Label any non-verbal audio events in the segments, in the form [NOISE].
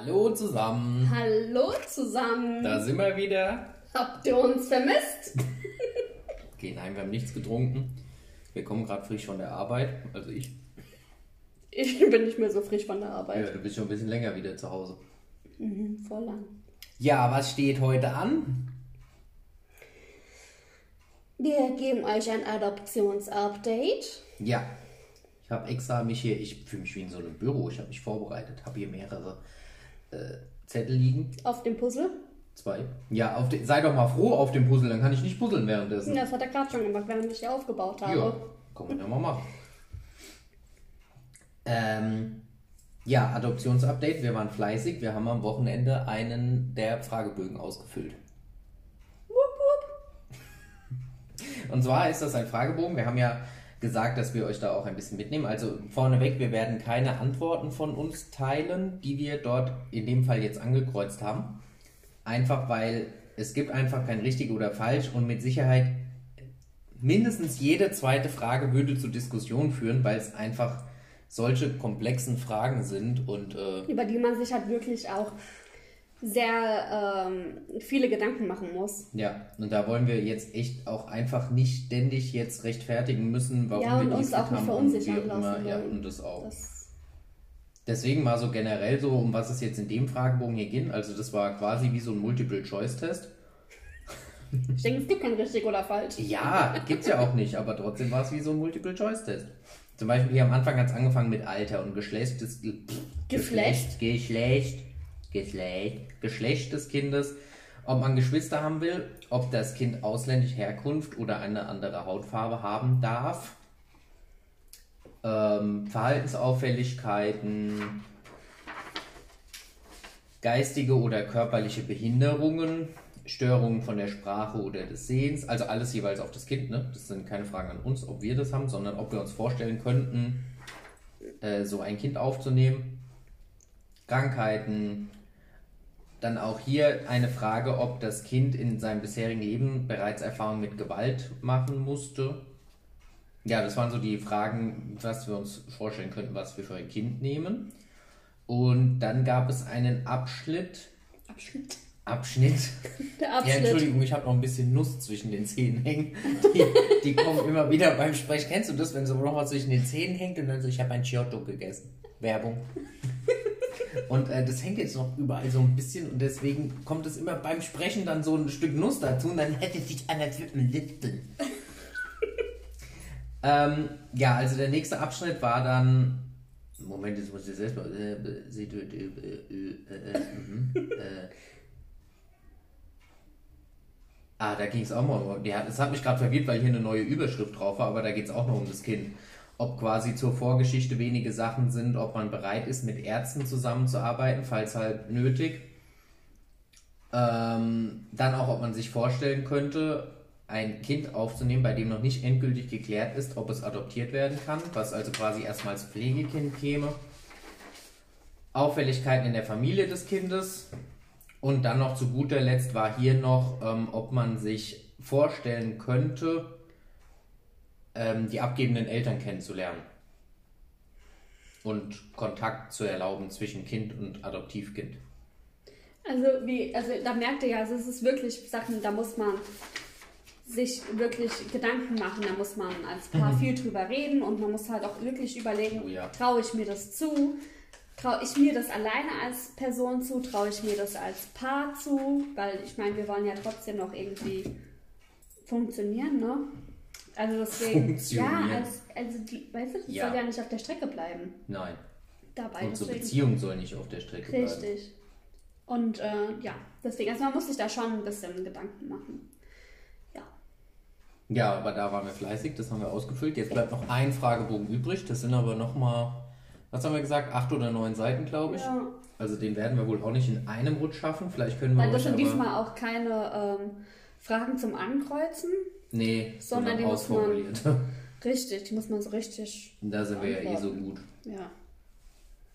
Hallo zusammen. Hallo zusammen. Da sind wir wieder. Habt ihr uns vermisst? [LAUGHS] Okay, nein, wir haben nichts getrunken. Wir kommen gerade frisch von der Arbeit, also ich. Ich bin nicht mehr so frisch von der Ja, Arbeit. du bist schon ein bisschen länger wieder zu Hause. Mhm, voll lang. Ja, was steht heute an? Wir geben euch ein Adoptionsupdate. Ja, ich habe extra mich hier, ich fühle mich wie in so einem Büro, ich habe mich vorbereitet, habe hier mehrere äh, Zettel liegen. Auf dem Puzzle. Zwei. Ja, auf de, sei doch mal froh auf dem Puzzle, dann kann ich nicht puzzeln währenddessen. Das hat er gerade schon gemacht, während ich hier aufgebaut habe. Ja, kann man ja mal machen. Ähm, ja, Adoptionsupdate. Wir waren fleißig. Wir haben am Wochenende einen der Fragebögen ausgefüllt. Wupp, wupp. Und zwar ist das ein Fragebogen. Wir haben ja gesagt, dass wir euch da auch ein bisschen mitnehmen. Also vorneweg, wir werden keine Antworten von uns teilen, die wir dort in dem Fall jetzt angekreuzt haben. Einfach weil es gibt einfach kein richtig oder falsch und mit Sicherheit mindestens jede zweite Frage würde zu Diskussion führen, weil es einfach solche komplexen Fragen sind und äh, Über die man sich halt wirklich auch sehr ähm, viele Gedanken machen muss. ja, und da wollen wir jetzt echt auch einfach nicht ständig jetzt rechtfertigen müssen, warum Ja, wir und uns dies auch nicht getan haben und verunsichern auch immer. lassen Ja, und das auch. Das, Deswegen mal so generell so, um was es jetzt in dem Fragebogen hier ging. Also das war quasi wie so ein Multiple-Choice-Test. ich denke, es gibt kein richtig oder falsch. Ja, gibt's ja auch nicht, aber trotzdem war es wie so ein Multiple-Choice-Test. Zum Beispiel hier am Anfang hat es angefangen mit Alter und Geschlecht des Ge- Geschlecht? Geschlecht, Geschlecht, Geschlecht des Kindes, ob man Geschwister haben will, ob das Kind ausländische Herkunft oder eine andere Hautfarbe haben darf, ähm, Verhaltensauffälligkeiten, geistige oder körperliche Behinderungen, Störungen von der Sprache oder des Sehens, also alles jeweils auf das Kind. Ne? Das sind keine Fragen an uns, ob wir das haben, sondern ob wir uns vorstellen könnten, äh, so ein Kind aufzunehmen. Krankheiten. Dann auch hier eine Frage, ob das Kind in seinem bisherigen Leben bereits Erfahrungen mit Gewalt machen musste. Ja, das waren so die Fragen, was wir uns vorstellen könnten, was wir für ein Kind nehmen. Und dann gab es einen Abschnitt. Abschnitt. Abschnitt. [LAUGHS] Der Ja, Abschnitt. Entschuldigung, ich habe noch ein bisschen Nuss zwischen den Zähnen hängen. Die, die kommen immer wieder beim Sprech. Kennst du das, wenn so noch was zwischen den Zähnen hängt und dann so, ich habe ein Giotto gegessen. Werbung. [LAUGHS] Und äh, das hängt jetzt noch überall so ein bisschen und deswegen kommt es immer beim Sprechen dann so ein Stück Nuss dazu und dann hätte sich würde man lispeln. ähm, ja, also der nächste Abschnitt war dann. Moment, jetzt muss ich selbst mal. Äh, äh, äh, mhm, äh, Ah, da ging es auch mal um. Ja, das hat mich gerade verwirrt, weil hier eine neue Überschrift drauf war, aber da geht es auch noch um das Kind. Ob quasi zur Vorgeschichte wenige Sachen sind, ob man bereit ist, mit Ärzten zusammenzuarbeiten, falls halt nötig. Ähm, dann auch, ob man sich vorstellen könnte, ein Kind aufzunehmen, bei dem noch nicht endgültig geklärt ist, ob es adoptiert werden kann, was also quasi erstmal als Pflegekind käme. Auffälligkeiten in der Familie des Kindes, und dann noch zu guter Letzt war hier noch, ähm, ob man sich vorstellen könnte, ähm, die abgebenden Eltern kennenzulernen. Und Kontakt zu erlauben zwischen Kind und Adoptivkind. Also, wie, also da merkt ihr ja, also es ist wirklich Sachen, da muss man sich wirklich Gedanken machen, da muss man als Paar viel drüber reden und man muss halt auch wirklich überlegen, Oh ja. traue ich mir das zu? Traue ich mir das alleine als Person zu? Traue ich mir das als Paar zu? Weil ich meine, wir wollen ja trotzdem noch irgendwie funktionieren, ne? Also deswegen, Funktionieren. ja, als, also die, weißt du, das Ja. soll ja nicht auf der Strecke bleiben. Nein. Dabei Unsere deswegen. Beziehung soll nicht auf der Strecke bleiben. Richtig. Und äh, ja, deswegen, also man muss sich da schon ein bisschen Gedanken machen. Ja. Ja, aber da waren wir fleißig, das haben wir ausgefüllt. Jetzt bleibt noch ein Fragebogen übrig. Das sind aber nochmal, was haben wir gesagt, acht oder neun Seiten, glaube ich. ja. Also den werden wir wohl auch nicht in einem Rutsch schaffen. Vielleicht können wir Weil das sind diesmal auch keine ähm, Fragen zum Ankreuzen. Nee, Sondern die muss man- ausformuliert. [LAUGHS] Richtig, die muss man so richtig. Da sind wir ja eh so Antworten. gut. Ja.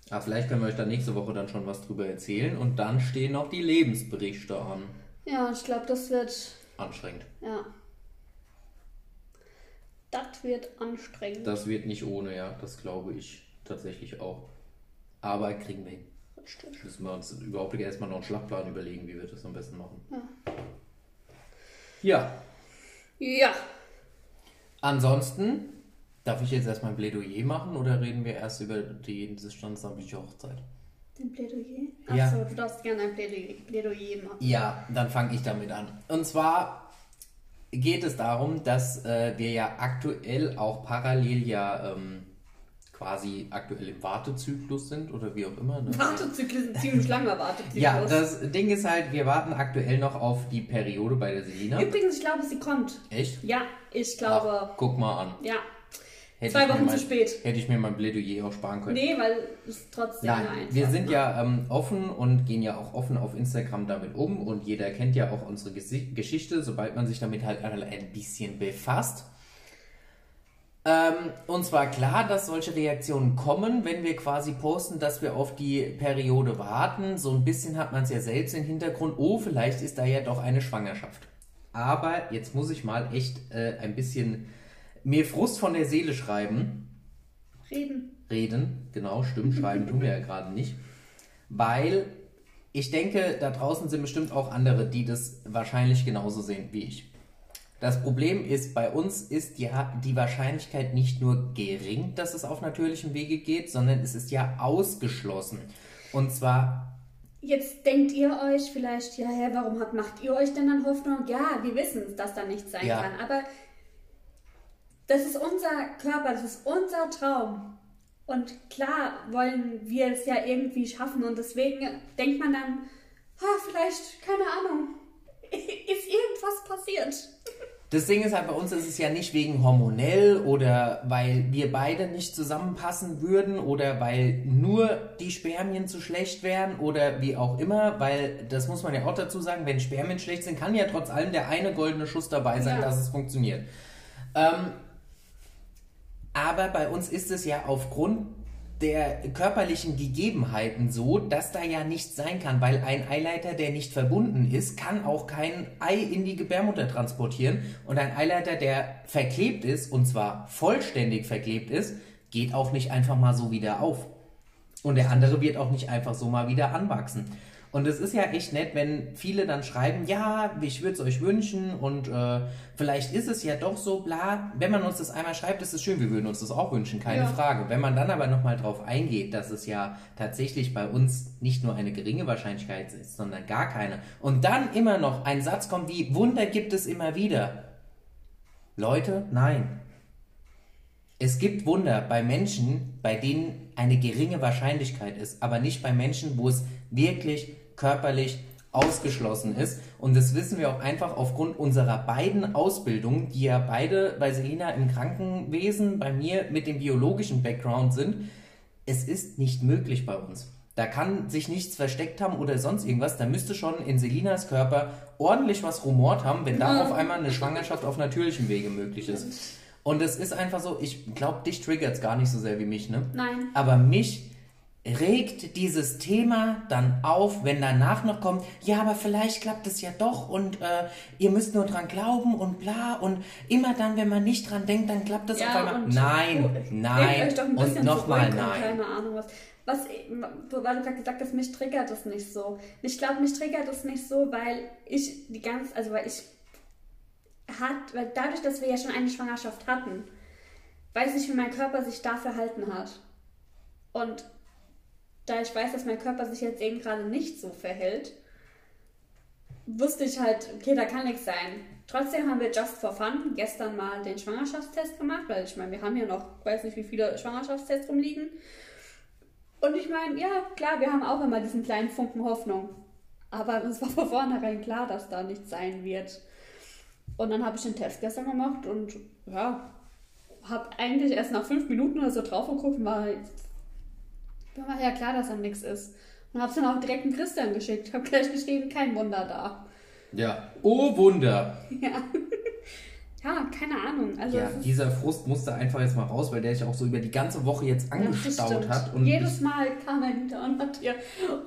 Aber vielleicht können wir euch da nächste Woche dann schon was drüber erzählen. Und dann stehen noch die Lebensberichte an. Ja, ich glaube, das wird. Anstrengend. Ja. Das wird anstrengend. Das wird nicht ohne, ja. Das glaube ich tatsächlich auch. Aber kriegen wir hin. Richtig. Müssen wir uns überhaupt erstmal noch einen Schlachtplan überlegen, wie wir das am besten machen. Ja. Ja. Ja. Ansonsten, darf ich jetzt erstmal ein Plädoyer machen oder reden wir erst über die standesamtliche Hochzeit? Den Plädoyer? Ja. Achso, du darfst gerne ein Plädoyer, Plädoyer machen. Ja, dann fange ich damit an. Und zwar geht es darum, dass äh, wir ja aktuell auch parallel ja ähm, quasi aktuell im Wartezyklus sind oder wie auch immer. Ne? Wartezyklus ein ziemlich langer Wartezyklus. Ja, das Ding ist halt, wir warten aktuell noch auf die Periode bei der Selina. Übrigens, ich glaube, sie kommt. Echt? Ja, ich glaube. Ach, guck mal an. Ja. Hätte Zwei Wochen mein, zu spät. Hätte ich mir mein Plädoyer auch sparen können. Nee, weil es trotzdem Nein, einfach, wir sind ne? ja ähm, offen und gehen ja auch offen auf Instagram damit um und jeder kennt ja auch unsere Gesi Geschichte, sobald man sich damit halt ein bisschen befasst. Ähm, und zwar klar, dass solche Reaktionen kommen, wenn wir quasi posten, dass wir auf die Periode warten. So ein bisschen hat man es ja selbst im Hintergrund, oh, vielleicht ist da ja doch eine Schwangerschaft. Aber jetzt muss ich mal echt äh, ein bisschen mir Frust von der Seele schreiben. Reden. Reden, genau, stimmt, schreiben tun wir ja gerade nicht. Weil ich denke, da draußen sind bestimmt auch andere, die das wahrscheinlich genauso sehen wie ich. Das Problem ist, bei uns ist ja die Wahrscheinlichkeit nicht nur gering, dass es auf natürlichem Wege geht, sondern es ist ja ausgeschlossen. Und zwar, Jetzt denkt ihr euch vielleicht, ja, hä, warum habt, macht ihr euch denn dann Hoffnung? Ja, wir wissen dass da nichts sein Ja. kann. Aber das ist unser Körper, das ist unser Traum. Und klar wollen wir es ja irgendwie schaffen. Und deswegen denkt man dann, ah, vielleicht, keine Ahnung, [LAUGHS] ist irgendwas passiert. Das Ding ist halt, bei uns ist es ja nicht wegen hormonell oder weil wir beide nicht zusammenpassen würden oder weil nur die Spermien zu schlecht wären oder wie auch immer, weil das muss man ja auch dazu sagen, wenn Spermien schlecht sind, kann ja trotz allem der eine goldene Schuss dabei sein, Ja. dass es funktioniert. Ähm, aber bei uns ist es ja aufgrund der körperlichen Gegebenheiten so, dass da ja nichts sein kann, weil ein Eileiter, der nicht verbunden ist, kann auch kein Ei in die Gebärmutter transportieren und ein Eileiter, der verklebt ist und zwar vollständig verklebt ist, geht auch nicht einfach mal so wieder auf. Und der andere wird auch nicht einfach so mal wieder anwachsen. Und es ist ja echt nett, wenn viele dann schreiben, ja, ich würde es euch wünschen und äh, vielleicht ist es ja doch so, bla. Wenn man uns das einmal schreibt, ist es schön, wir würden uns das auch wünschen, keine Ja. Frage. Wenn man dann aber nochmal drauf eingeht, dass es ja tatsächlich bei uns nicht nur eine geringe Wahrscheinlichkeit ist, sondern gar keine. Und dann immer noch ein Satz kommt wie, Wunder gibt es immer wieder. Leute, nein. Es gibt Wunder bei Menschen, bei denen eine geringe Wahrscheinlichkeit ist, aber nicht bei Menschen, wo es wirklich körperlich ausgeschlossen ist. Und das wissen wir auch einfach aufgrund unserer beiden Ausbildungen, die ja beide bei Selina im Krankenwesen, bei mir mit dem biologischen Background sind. Es ist nicht möglich bei uns. Da kann sich nichts versteckt haben oder sonst irgendwas. Da müsste schon in Selinas Körper ordentlich was rumort haben, wenn da auf einmal eine Schwangerschaft auf natürlichem Wege möglich ist. Und es ist einfach so, ich glaube, dich triggert es gar nicht so sehr wie mich, ne? Nein. Aber mich regt dieses Thema dann auf, wenn danach noch kommt, ja, aber vielleicht klappt es ja doch und äh, ihr müsst nur dran glauben und bla und immer dann, wenn man nicht dran denkt, dann klappt es auf einmal. Nein, oh, nein und nochmal nein. Keine Ahnung was. Was, weil du gerade gesagt hast, mich triggert das nicht so. Ich glaube, mich triggert das nicht so, weil ich die ganze, also weil ich hat, weil dadurch, dass wir ja schon eine Schwangerschaft hatten, weiß ich, wie mein Körper sich da verhalten hat. Und da ich weiß, dass mein Körper sich jetzt eben gerade nicht so verhält, wusste ich halt, okay, da kann nichts sein. Trotzdem haben wir just for fun gestern mal den Schwangerschaftstest gemacht, weil ich meine, wir haben ja noch, weiß nicht, wie viele Schwangerschaftstests rumliegen. Und ich meine, ja, klar, wir haben auch immer diesen kleinen Funken Hoffnung. Aber es war von vornherein klar, dass da nichts sein wird. Und dann habe ich den Test gestern gemacht und ja, habe eigentlich erst nach fünf Minuten oder so drauf geguckt und war, mir war ja klar, dass da nichts ist. Und habe es dann auch direkt an Christian geschickt. Habe gleich geschrieben, kein Wunder da. Ja, oh Wunder. Ja. [LAUGHS] ja, keine Ahnung. Also Ja, dieser Frust musste einfach jetzt mal raus, weil der sich auch so über die ganze Woche jetzt das angestaut hat. Und Jedes Mal kam er hinter und hat hier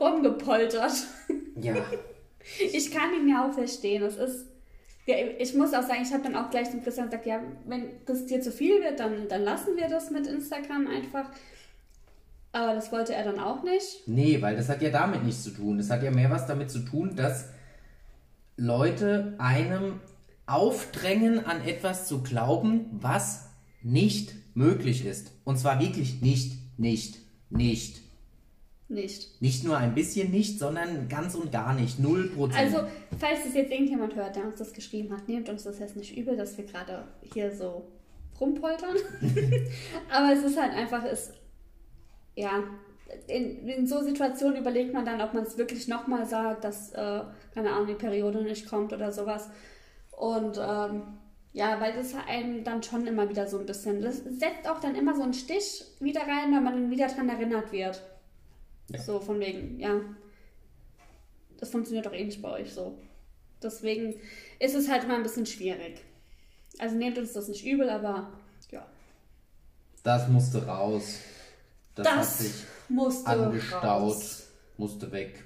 rumgepoltert. [LAUGHS] ja, Ich kann ihn ja auch verstehen. Es ist. Ja, ich muss auch sagen, ich habe dann auch gleich zum Christian gesagt, ja, wenn das dir zu viel wird, dann, dann lassen wir das mit Instagram einfach. Aber das wollte er dann auch nicht. Nee, weil das hat ja damit nichts zu tun. Das hat ja mehr was damit zu tun, dass Leute einem aufdrängen, an etwas zu glauben, was nicht möglich ist. Und zwar wirklich nicht, nicht, nicht. Nicht. Nicht nur ein bisschen nicht, sondern ganz und gar nicht. Null Prozent. Also, falls es jetzt irgendjemand hört, der uns das geschrieben hat, nehmt uns das jetzt nicht übel, dass wir gerade hier so rumpoltern. [LAUGHS] Aber es ist halt einfach, es, ja, in, in so Situationen überlegt man dann, ob man es wirklich nochmal sagt, dass, äh, keine Ahnung, die Periode nicht kommt oder sowas. Und ähm, ja, weil das einen dann schon immer wieder so ein bisschen, das setzt auch dann immer so einen Stich wieder rein, weil man dann wieder dran erinnert wird. Ja. So von wegen, ja, das funktioniert doch eh nicht bei euch so. Deswegen ist es halt immer ein bisschen schwierig. Also nehmt uns das nicht übel, aber ja. das musste raus. Das, hat Das sich musste angestaut, raus. musste weg.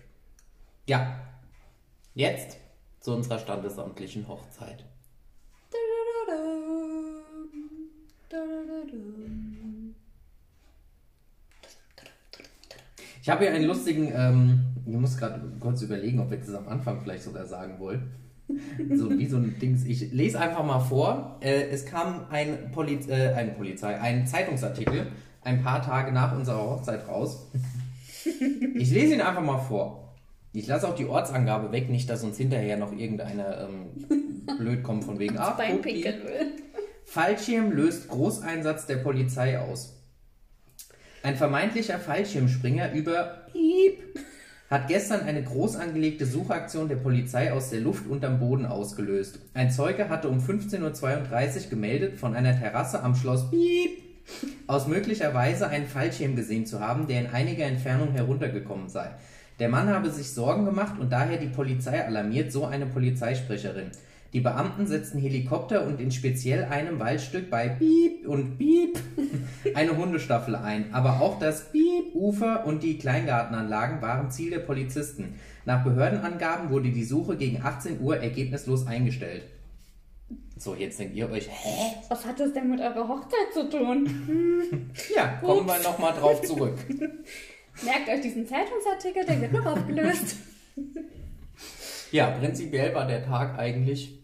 Ja. Jetzt zu unserer standesamtlichen Hochzeit. Ich habe hier einen lustigen, ähm, ich muss gerade kurz überlegen, ob wir das am Anfang vielleicht sogar sagen wollen. So wie so ein Dings. Ich lese einfach mal vor. Äh, es kam ein, Poliz äh, eine Polizei, ein Zeitungsartikel ein paar Tage nach unserer Hochzeit raus. Ich lese ihn einfach mal vor. Ich lasse auch die Ortsangabe weg, nicht, dass uns hinterher noch irgendeiner ähm, blöd kommt von wegen. [LAUGHS] Will. Fallschirm löst Großeinsatz der Polizei aus. Ein vermeintlicher Fallschirmspringer über Piep hat gestern eine groß angelegte Suchaktion der Polizei aus der Luft unterm Boden ausgelöst. Ein Zeuge hatte um 15.32 Uhr gemeldet, von einer Terrasse am Schloss Piep aus möglicherweise einen Fallschirm gesehen zu haben, der in einiger Entfernung heruntergekommen sei. Der Mann habe sich Sorgen gemacht und daher die Polizei alarmiert, so eine Polizeisprecherin. Die Beamten setzten Helikopter und in speziell einem Waldstück bei Piep und Piep [LAUGHS] eine Hundestaffel ein. Aber auch das Piep, Ufer und die Kleingartenanlagen waren Ziel der Polizisten. Nach Behördenangaben wurde die Suche gegen 18 Uhr ergebnislos eingestellt. So, jetzt denkt ihr euch, hä? Was hat das denn mit eurer Hochzeit zu tun? [LAUGHS] Ja, kommen wir nochmal drauf zurück. [LAUGHS] Merkt euch diesen Zeitungsartikel, der wird noch aufgelöst. [LAUGHS] Ja, prinzipiell war der Tag eigentlich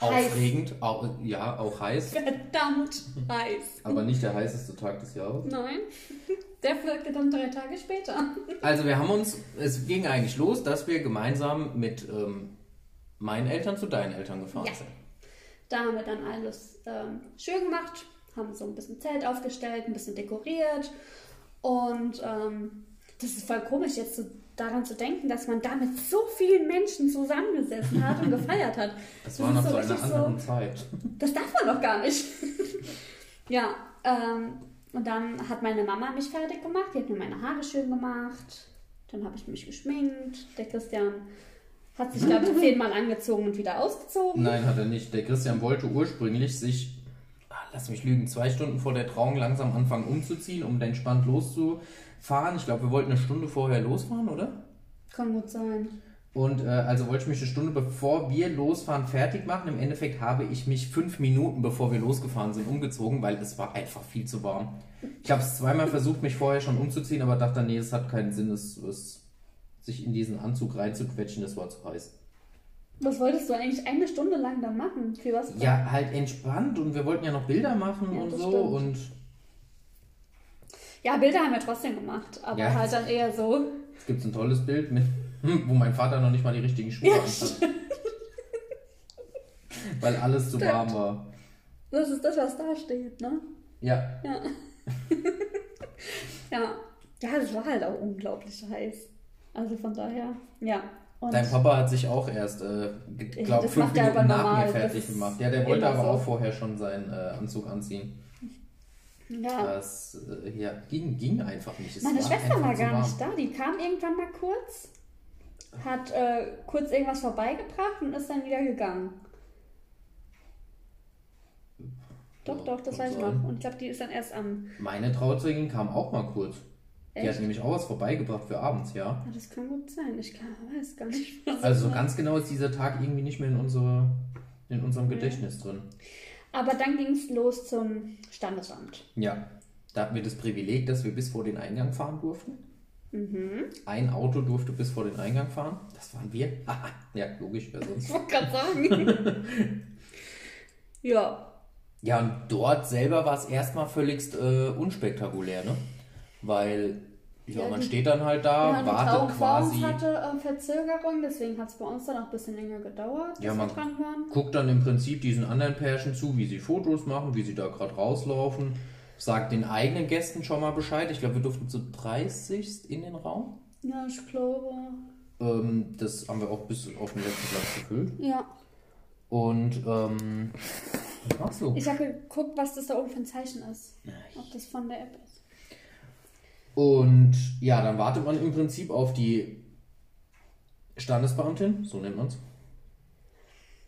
Heiß. aufregend, auch, ja, auch heiß, Verdammt heiß. aber nicht der heißeste Tag des Jahres. Nein, der folgte dann drei Tage später. Also wir haben uns, es ging eigentlich los, dass wir gemeinsam mit ähm, meinen Eltern zu deinen Eltern gefahren Ja. sind. Da haben wir dann alles ähm, schön gemacht, haben so ein bisschen Zelt aufgestellt, ein bisschen dekoriert. Und ähm, das ist voll komisch, jetzt so daran zu denken, dass man da mit so vielen Menschen zusammengesessen hat und gefeiert hat. Das war noch zu richtig einer anderen Zeit. Das darf man doch gar nicht. [LAUGHS] ja, ähm, und dann hat meine Mama mich fertig gemacht. Die hat mir meine Haare schön gemacht. Dann habe ich mich geschminkt. Der Christian hat sich, glaube ich, zehnmal angezogen und wieder ausgezogen. Nein, hat er nicht. Der Christian wollte ursprünglich sich, ah, lass mich lügen, zwei Stunden vor der Trauung langsam anfangen umzuziehen, um entspannt loszufahren. Ich glaube, wir wollten eine Stunde vorher losfahren, oder? Kann gut sein. Und äh, also wollte ich mich eine Stunde bevor wir losfahren fertig machen. Im Endeffekt habe ich mich fünf Minuten bevor wir losgefahren sind umgezogen, weil es war einfach viel zu warm. Ich habe es zweimal versucht, mich vorher schon umzuziehen, aber dachte, nee, es hat keinen Sinn, es, es, sich in diesen Anzug reinzuquetschen, das war zu heiß. Was wolltest du eigentlich eine Stunde lang da machen? Für was? Ja, halt entspannt und wir wollten ja noch Bilder machen Ja, und so stimmt. und Ja, Bilder haben wir trotzdem gemacht, aber Ja. halt dann eher so. es gibt ein tolles Bild mit, wo mein Vater noch nicht mal die richtigen Schuhe Ja, anhat. [LAUGHS] Weil alles zu Stimmt. warm war. Das ist das, was da steht, ne? Ja, Ja. [LAUGHS] ja. Ja, das war halt auch unglaublich heiß. Also von daher, ja. Und Dein Papa hat sich auch erst, äh, glaube fünf Minuten nach normal, mir fertig gemacht. Ja, der wollte aber so. auch vorher schon seinen äh, Anzug anziehen. ja. Das äh, ja, ging, ging einfach nicht. Es Meine war Schwester war gar nicht da. Die kam irgendwann mal kurz, hat äh, kurz irgendwas vorbeigebracht und ist dann wieder gegangen. Doch, doch, das weiß ich noch. Und ich glaube, die ist dann erst am. Meine Trauzeugin kam auch mal kurz. Die Echt? hat nämlich auch was vorbeigebracht für abends, ja. Ah, das kann gut sein. Ich kann, weiß gar nicht. was Also so ganz genau ist dieser Tag irgendwie nicht mehr in, unsere, in unserem Gedächtnis drin. Aber dann ging es los zum Standesamt. Ja. Da hatten wir das Privileg, dass wir bis vor den Eingang fahren durften. Ein Auto durfte bis vor den Eingang fahren. Das waren wir. [LAUGHS] ja, logisch, wer sonst. Ich wollte gerade sagen. [LAUGHS] ja. Ja, und dort selber war es erstmal völligst äh, unspektakulär, ne? Weil, ja, man die- steht dann halt da, ja, die wartet uns quasi, hatte äh, Verzögerung, deswegen hat es bei uns dann auch ein bisschen länger gedauert, Ja, man- dran waren. guckt dann im Prinzip diesen anderen Pärchen zu, wie sie Fotos machen, wie sie da gerade rauslaufen, sagt den eigenen Gästen schon mal Bescheid. Ich glaube, wir durften zu 30 in den Raum. Ja, ich glaube. Ähm, das haben wir auch bis auf den letzten Platz gefüllt. Ja. Und, ähm, was machst du? Ich habe geguckt, was das da oben für ein Zeichen ist. Ob das von der App ist. Und ja, dann wartet man im Prinzip auf die Standesbeamtin, so nennt man es,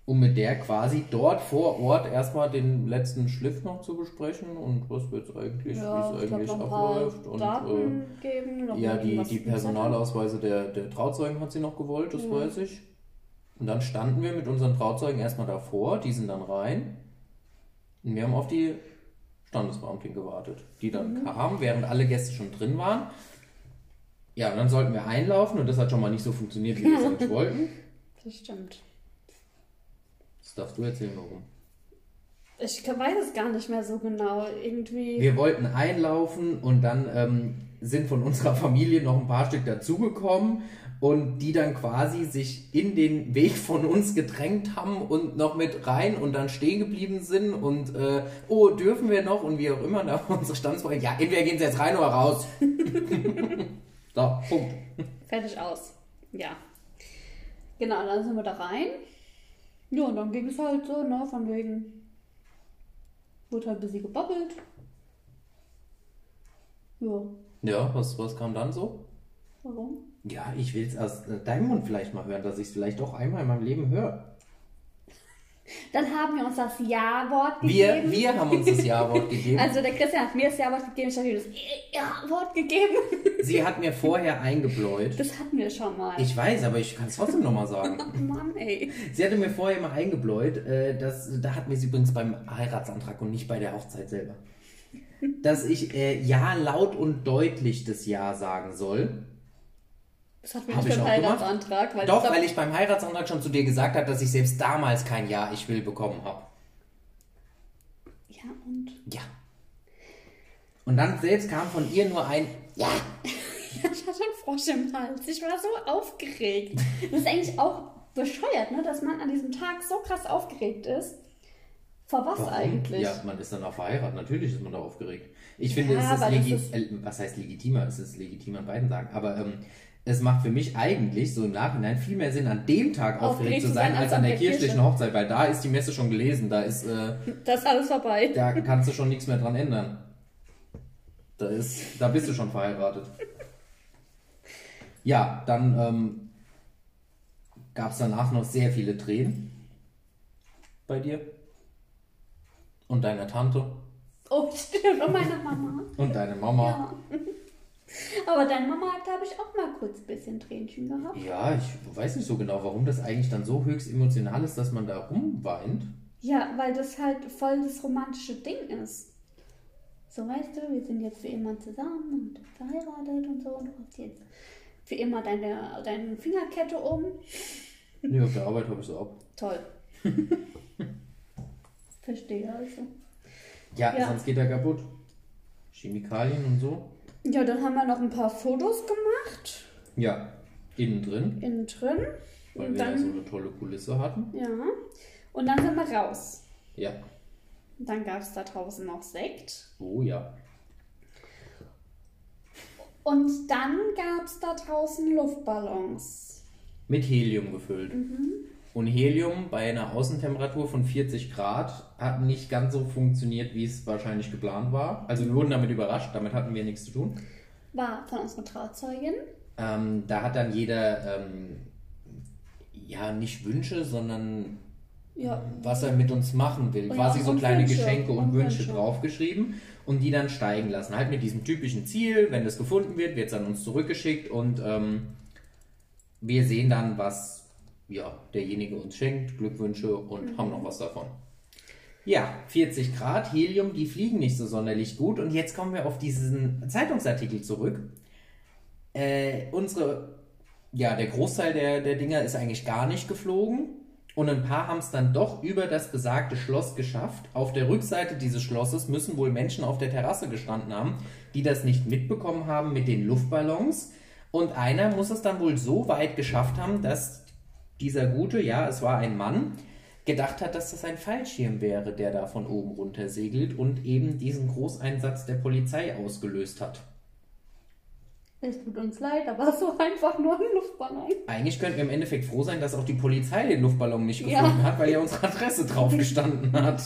um mit der quasi dort vor Ort erstmal den letzten Schliff noch zu besprechen und was jetzt eigentlich, Ja, wie es eigentlich paar abläuft. Und Daten geben. äh, Noch ja, die, die. Personalausweise der, der Trauzeugen hat sie noch gewollt, das Ja. weiß ich. Und dann standen wir mit unseren Trauzeugen erstmal davor, die sind dann rein. Und wir haben auf die Standesbeamtin gewartet, die dann Mhm. kam, während alle Gäste schon drin waren. Ja, und dann sollten wir einlaufen und das hat schon mal nicht so funktioniert, wie wir es eigentlich [LAUGHS] wollten. Das stimmt. Das darfst du erzählen, warum. Ich weiß es gar nicht mehr so genau. Irgendwie. Wir wollten einlaufen und dann ähm, sind von unserer Familie noch ein paar Stück dazugekommen und die dann quasi sich in den Weg von uns gedrängt haben und noch mit rein und dann stehen geblieben sind und äh, oh, dürfen wir noch und wie auch immer, da unsere Standsfrage, ja, entweder gehen sie jetzt rein oder raus. [LAUGHS] so, Punkt. Fertig aus. Ja. Genau, dann sind wir da rein. Ja, und dann ging es halt so, ne, von wegen. Wurde halt ein bisschen gebobbelt. Ja, Ja, was, was kam dann so? warum? Ja, ich will es aus äh, deinem Mund vielleicht mal hören, dass ich es vielleicht doch einmal in meinem Leben höre. Dann haben wir uns das Ja-Wort Wir, gegeben. wir haben uns das Ja-Wort [LAUGHS] gegeben. Also der Christian hat mir das Ja-Wort gegeben, ich habe ihm das Ja-Wort gegeben. Sie hat mir vorher eingebläut. Das hatten wir schon mal. Ich weiß, aber ich kann es trotzdem nochmal sagen. Oh [LAUGHS] Mann, ey. Sie hatte mir vorher mal eingebläut, äh, dass, da hatten wir sie übrigens beim Heiratsantrag und nicht bei der Hochzeit selber, dass ich äh, ja laut und deutlich das Ja sagen soll. Das wir Hab nicht ich beim? Heiratsantrag. Weil Doch, weil ich beim Heiratsantrag schon zu dir gesagt habe, dass ich selbst damals kein Ja, ich will bekommen habe. Ja, und? Ja. Und dann selbst kam von ihr nur ein [LAUGHS] Ja. Ich hatte einen Frosch im Hals. Ich war so aufgeregt. Das ist eigentlich auch bescheuert, ne? dass man an diesem Tag so krass aufgeregt ist. Vor was Warum? eigentlich? Ja, man ist dann auch verheiratet. Natürlich ist man da aufgeregt. Ich finde, Ja, es ist, das ist- äh, was heißt legitimer? Es ist legitim an beiden Tagen. Aber ähm, es macht für mich eigentlich so im Nachhinein viel mehr Sinn, an dem Tag aufgeregt, zu sein, als an der kirchlichen Kirche. Hochzeit, weil da ist die Messe schon gelesen. Da ist, äh, [LAUGHS] Das ist alles vorbei. da kannst du schon nichts mehr dran ändern. Da ist, da bist du schon verheiratet. Ja, dann ähm, gab es danach noch sehr viele Tränen bei dir und deiner Tante Oh, stimmt. Und meine Mama. und deine Mama. Ja. [LAUGHS] Aber deine Mama hat, glaube ich, auch mal kurz ein bisschen Tränchen gehabt. Ja, ich weiß nicht so genau, warum das eigentlich dann so höchst emotional ist, dass man da rumweint. Ja, weil das halt voll das romantische Ding ist. So, weißt du, wir sind jetzt für immer zusammen und verheiratet und so. Und du hast jetzt für immer deine, deine Fingerkette um. Nee, auf der Arbeit habe ich so ab. Toll. [LAUGHS] Verstehe also. Ja, Ja. sonst geht er kaputt. Chemikalien und so. Ja, dann haben wir noch ein paar Fotos gemacht. Ja, innen drin, Innen drin. weil Und wir da so dann, eine tolle Kulisse hatten. ja. Und dann sind wir raus. Ja. Und dann gab es da draußen noch Sekt. Oh ja. Und dann gab es da draußen Luftballons. Mit Helium gefüllt. Und Helium bei einer Außentemperatur von 40 Grad hat nicht ganz so funktioniert, wie es wahrscheinlich geplant war. Also wir wurden damit überrascht, damit hatten wir nichts zu tun. War von unserer Trauzeugin. Ähm, da hat dann jeder, ähm, ja, nicht Wünsche, sondern Ja. was er mit uns machen will. Ja, Quasi so und kleine Wünsche. Geschenke und, Und Wünsche, Wünsche. draufgeschrieben und die dann steigen lassen. Halt mit diesem typischen Ziel, wenn das gefunden wird, wird es an uns zurückgeschickt und ähm, wir sehen dann, was ja, derjenige uns schenkt, Glückwünsche und Mhm. haben noch was davon. Ja, 40 Grad, Helium, die fliegen nicht so sonderlich gut. Und jetzt kommen wir auf diesen Zeitungsartikel zurück. Äh, unsere, ja, der Großteil der, der Dinger ist eigentlich gar nicht geflogen. Und ein paar haben es dann doch über das besagte Schloss geschafft. Auf der Rückseite dieses Schlosses müssen wohl Menschen auf der Terrasse gestanden haben, die das nicht mitbekommen haben mit den Luftballons. Und einer muss es dann wohl so weit geschafft haben, dass dieser Gute, ja, es war ein Mann, gedacht hat, dass das ein Fallschirm wäre, der da von oben runter segelt und eben diesen Großeinsatz der Polizei ausgelöst hat. Es tut uns leid, aber [LAUGHS] es war einfach nur ein Luftballon. Eigentlich könnten wir im Endeffekt froh sein, dass auch die Polizei den Luftballon nicht Ja. gefunden hat, weil ja unsere Adresse drauf gestanden hat.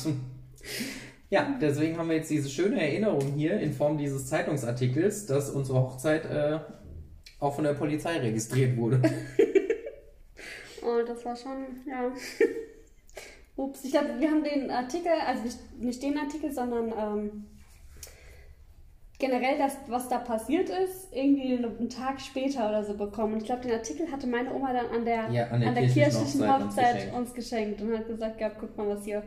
Ja, deswegen haben wir jetzt diese schöne Erinnerung hier in Form dieses Zeitungsartikels, dass unsere Hochzeit äh, auch von der Polizei registriert wurde. [LAUGHS] Oh, das war schon, ja. [LAUGHS] Ups, ich glaube, wir haben den Artikel, also nicht, nicht den Artikel, sondern ähm, generell das, was da passiert ist, irgendwie einen Tag später oder so bekommen. Und ich glaube, den Artikel hatte meine Oma dann an der, Ja, an der kirchlichen kirchlichen Hochzeit uns Hochzeit geschenkt. uns geschenkt und hat gesagt, ja, guck mal, was hier,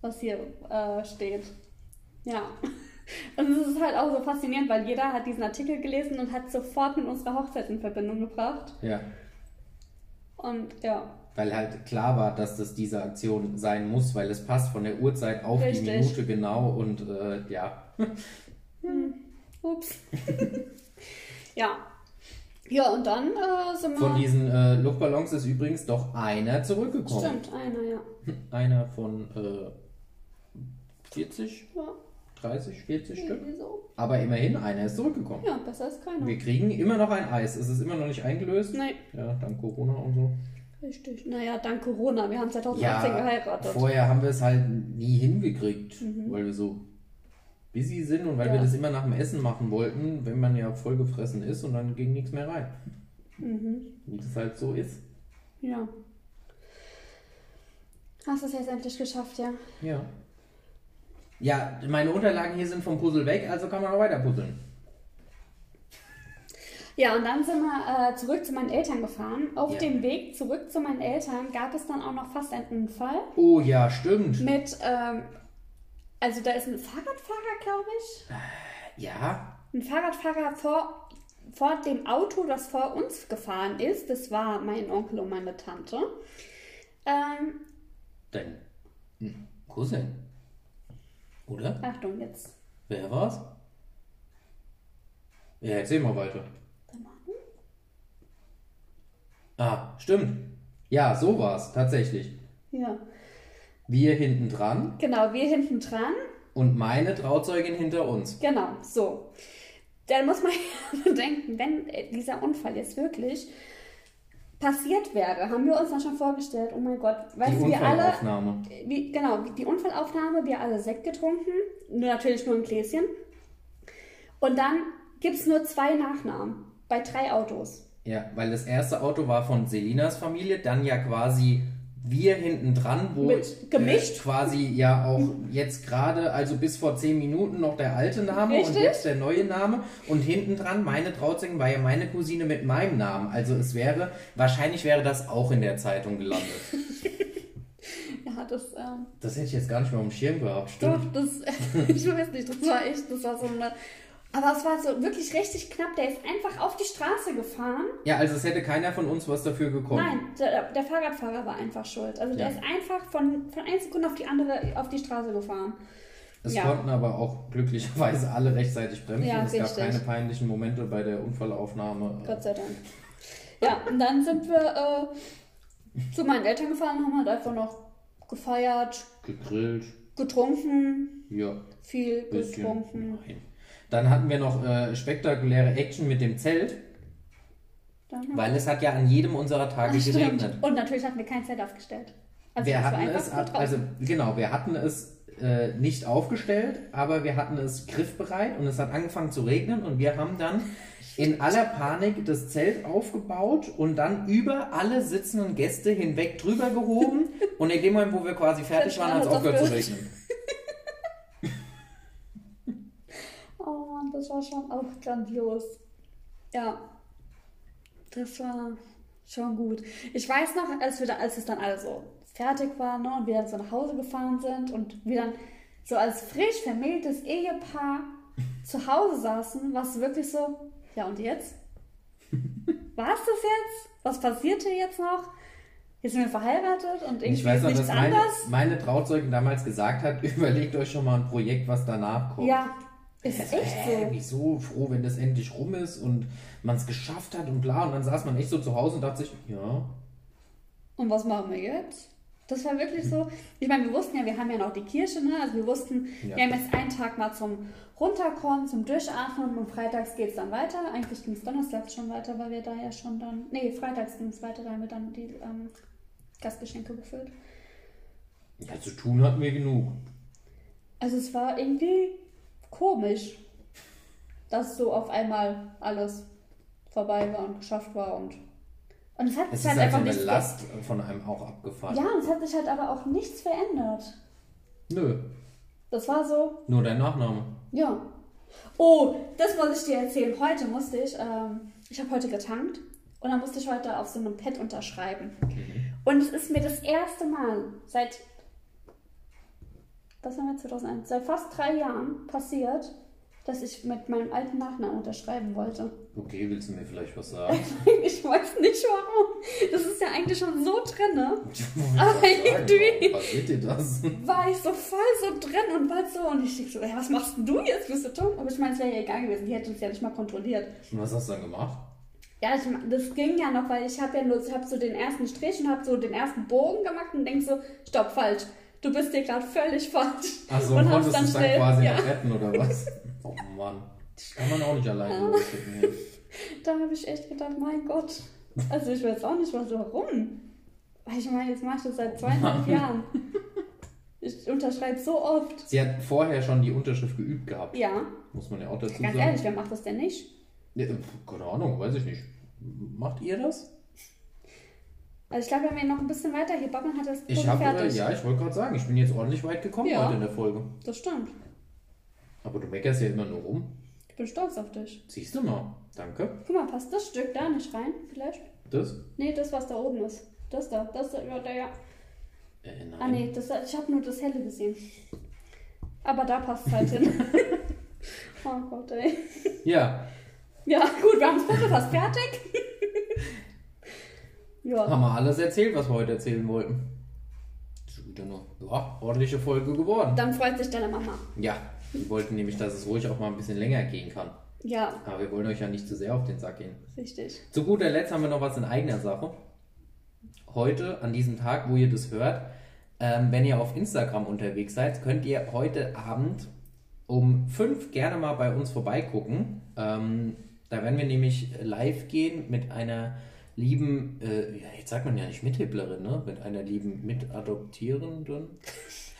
was hier äh, steht. Ja. [LAUGHS] Und es ist halt auch so faszinierend, weil jeder hat diesen Artikel gelesen und hat sofort mit unserer Hochzeit in Verbindung gebracht. Ja, Und ja, weil halt klar war, dass das diese Aktion sein muss, weil es passt von der Uhrzeit auf die Richtig. Minute genau und äh, ja. Ups. [LAUGHS] ja. Ja, und dann äh, sind wir. Von diesen äh, Luftballons ist übrigens doch einer zurückgekommen. Stimmt, einer, ja. Einer von äh, 40, ja 30, 40 Stück. so. Aber immerhin, einer ist zurückgekommen. Ja, besser als keiner. Wir kriegen immer noch ein Eis. Es ist immer noch nicht eingelöst. Nee, Ja, dank Corona und so. richtig. Naja, dank Corona. Wir haben 2018 Ja, geheiratet. vorher haben wir es halt nie hingekriegt, weil wir so busy sind und weil Mhm. Ja. wir das immer nach dem Essen machen wollten, wenn man ja voll gefressen ist und dann ging nichts mehr rein. Mhm. Wie das halt so ist. Ja. Hast du es jetzt endlich geschafft, ja? Ja. Ja, meine Unterlagen hier sind vom Puzzle weg, also kann man auch weiter puzzeln. Ja, und dann sind wir äh, zurück zu meinen Eltern gefahren. Auf Ja. dem Weg zurück zu meinen Eltern gab es dann auch noch fast einen Unfall Oh ja, stimmt. mit, ähm, also da ist ein Fahrradfahrer, glaube ich, Ja, ein Fahrradfahrer vor, vor dem Auto, das vor uns gefahren ist. Das war mein Onkel und meine Tante. Ähm, dein hm, Cousin. Oder? Achtung, jetzt. Wer war's? Ja, erzähl mal weiter. Der Martin? Ah, stimmt. Ja, so war's, tatsächlich. Ja. Wir hinten dran Genau, wir hinten dran. und meine Trauzeugin hinter uns. Genau, so. Dann muss man [LAUGHS] ja bedenken, wenn äh, dieser Unfall jetzt wirklich passiert wäre, haben wir uns dann schon vorgestellt, oh mein Gott, weißt Die du, wir alle, Unfallaufnahme. wie, genau, die Unfallaufnahme, wir alle Sekt getrunken, nur natürlich nur ein Gläschen. Und dann gibt es nur zwei Nachnamen bei drei Autos. Ja, weil das erste Auto war von Selinas Familie, dann ja quasi wir hinten dran, wo Mit gemischt. Äh, quasi ja auch jetzt gerade, also bis vor zehn Minuten noch der alte Name und Richtig. jetzt der neue Name. Und hinten dran, meine Trauzeugin war ja meine Cousine mit meinem Namen. Also es wäre, wahrscheinlich wäre das auch in der Zeitung gelandet. [LAUGHS] Ja, das, ähm, Das hätte ich jetzt gar nicht mehr auf dem Schirm gehabt, doch, stimmt. das, [LAUGHS] ich weiß nicht, das war echt, das war so eine, aber es war so wirklich richtig knapp, der ist einfach auf die Straße gefahren Ja, also es hätte keiner von uns was dafür gekonnt. Nein, der, der Fahrradfahrer war einfach schuld. Also der Ja. ist einfach von, von einer Sekunde auf die andere auf die Straße gefahren. Es Ja. konnten aber auch glücklicherweise alle rechtzeitig bremsen. Ja, es gab richtig. keine peinlichen Momente bei der Unfallaufnahme. Gott sei Dank. Ja, und dann sind wir äh, zu meinen Eltern gefahren, haben halt einfach noch gefeiert, Gegrillt, getrunken, ja, viel getrunken. Nein. Dann hatten wir noch äh, spektakuläre Action mit dem Zelt, weil es hat ja an jedem unserer Tage Ach, geregnet. Und natürlich hatten wir kein Zelt aufgestellt. Also wir hatten es, also genau, wir hatten es äh, nicht aufgestellt, aber wir hatten es griffbereit und es hat angefangen zu regnen und wir haben dann in aller Panik das Zelt aufgebaut und dann über alle sitzenden Gäste hinweg drüber gehoben [LAUGHS] und in dem Moment, wo wir quasi fertig waren, hat es aufgehört zu regnen. Mann, das war schon auch grandios. Ja, das war schon gut. Ich weiß noch, als, wir da, als es dann alles so fertig waren ne, und wir dann so nach Hause gefahren sind und wir dann so als frisch vermähltes Ehepaar zu Hause saßen, war es wirklich so, ja und jetzt? [LAUGHS] War es das jetzt? Was passiert hier jetzt noch? Jetzt sind wir verheiratet und irgendwie Ich weiß ist noch, nichts dass meine, anders. meine Trauzeugin damals gesagt hat, [LAUGHS] überlegt euch schon mal ein Projekt, was danach kommt. Ja, ist so, echt so. Wieso froh, wenn das endlich rum ist und man es geschafft hat und bla. Und dann saß man echt so zu Hause und dachte sich, ja, Und was machen wir jetzt? Das war wirklich so. Ich meine, wir wussten ja, wir haben ja noch die Kirche, ne? Also wir wussten, Ja. wir haben jetzt einen Tag mal zum Runterkommen, zum Durchatmen und freitags geht es dann weiter. Eigentlich ging es donnerstags schon weiter, weil wir da ja schon dann. Nee, freitags ging es weiter, da haben wir dann die ähm, Gastgeschenke gefüllt. ja, zu tun hatten wir genug. Also es war irgendwie komisch, dass so auf einmal alles vorbei war und geschafft war und. Und es hat Es sich halt einfach eine nichts Last von einem auch abgefahren. Ja, und es hat sich halt aber auch nichts verändert. Nö, Das war so, nur dein Nachname. ja. Oh, das muss ich dir erzählen. Heute musste ich, ähm, ich habe heute getankt und dann musste ich heute auf so einem Pad unterschreiben. Und es ist mir das erste Mal seit, was haben wir 2001, seit fast drei Jahren passiert, dass ich mit meinem alten Nachnamen unterschreiben wollte. Okay, willst du mir vielleicht was sagen? [LAUGHS] Ich weiß nicht warum. Das ist ja eigentlich schon so drin, ne? [LAUGHS] Aber irgendwie- Passiert dir das? war ich so voll so drin und war so und ich denke so, ja, was machst du jetzt? Bist du dumm? Aber ich meine, es wäre ja egal gewesen, die hätte uns ja nicht mal kontrolliert. Und was hast du dann gemacht? Ja, ich, das ging ja noch, weil ich habe ja nur, ich habe so den ersten Strich und habe so den ersten Bogen gemacht und denk so, stopp, falsch. Du bist hier gerade völlig falsch. Achso, und konntest du es dann schnell- quasi ja. noch retten oder was? [LAUGHS] Oh Mann. Das kann man auch nicht alleine hier. Da habe ich echt gedacht, mein Gott. Also ich weiß auch nicht, was, warum. Weil ich meine, jetzt mache ich das seit zweieinhalb Jahren. Ich unterschreibe so oft. Sie hat vorher schon die Unterschrift geübt gehabt. Ja, Muss man ja auch dazu ganz sagen. ehrlich, wer macht das denn nicht? Ja, keine Ahnung, weiß ich nicht. Macht ihr das? Also ich glaube, wenn wir noch ein bisschen weiter hier babbeln, hat das Ich äh, fertig. ja, ich wollte gerade sagen, ich bin jetzt ordentlich weit gekommen Ja. heute in der Folge. Das stimmt. Aber du meckerst ja immer nur rum. Ich bin stolz auf dich. Siehst du mal. Danke. Guck mal, passt das Stück da nicht rein? Vielleicht? Das? Nee, das, was da oben ist. Das da. Das da. Ja, da, ja. Äh, nein. Ah, nee, das, da- ich habe nur das helle gesehen. Aber da passt es halt hin. [LAUGHS] oh Gott, ey. Ja, Ja, gut, wir haben das Puzzle fast fertig. Ja. haben wir alles erzählt, was wir heute erzählen wollten. Schon wieder eine ja, ordentliche Folge geworden. Dann freut sich deine Mama. Ja, wir wollten nämlich, dass es ruhig auch mal ein bisschen länger gehen kann. Ja, Aber wir wollen euch ja nicht zu sehr auf den Sack gehen. richtig. Zu guter Letzt haben wir noch was in eigener Sache. Heute, an diesem Tag, wo ihr das hört, ähm, wenn ihr auf Instagram unterwegs seid, könnt ihr heute Abend um 5 gerne mal bei uns vorbeigucken. Ähm, da werden wir nämlich live gehen mit einer lieben, äh, ja, jetzt sagt man ja nicht Mithipplerin, ne? Mit einer lieben Mitadoptierenden. [LAUGHS]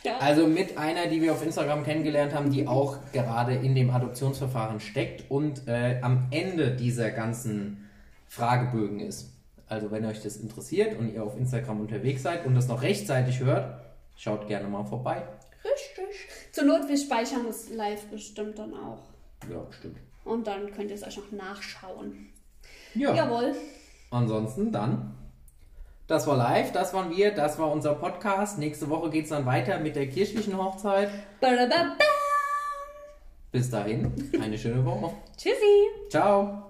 Ja. Also mit einer, die wir auf Instagram kennengelernt haben, die auch gerade in dem Adoptionsverfahren steckt und äh, am Ende dieser ganzen Fragebögen ist. Also wenn euch das interessiert und ihr auf Instagram unterwegs seid und das noch rechtzeitig hört, schaut gerne mal vorbei. Richtig. Zur Not, wir speichern es live bestimmt dann auch. Ja, stimmt. Und dann könnt ihr es euch noch nachschauen. Ja, Jawohl. Ansonsten dann. Das war live, das waren wir, das war unser Podcast. Nächste Woche geht es dann weiter mit der kirchlichen Hochzeit. Bis dahin, eine schöne Woche. Tschüssi. Ciao.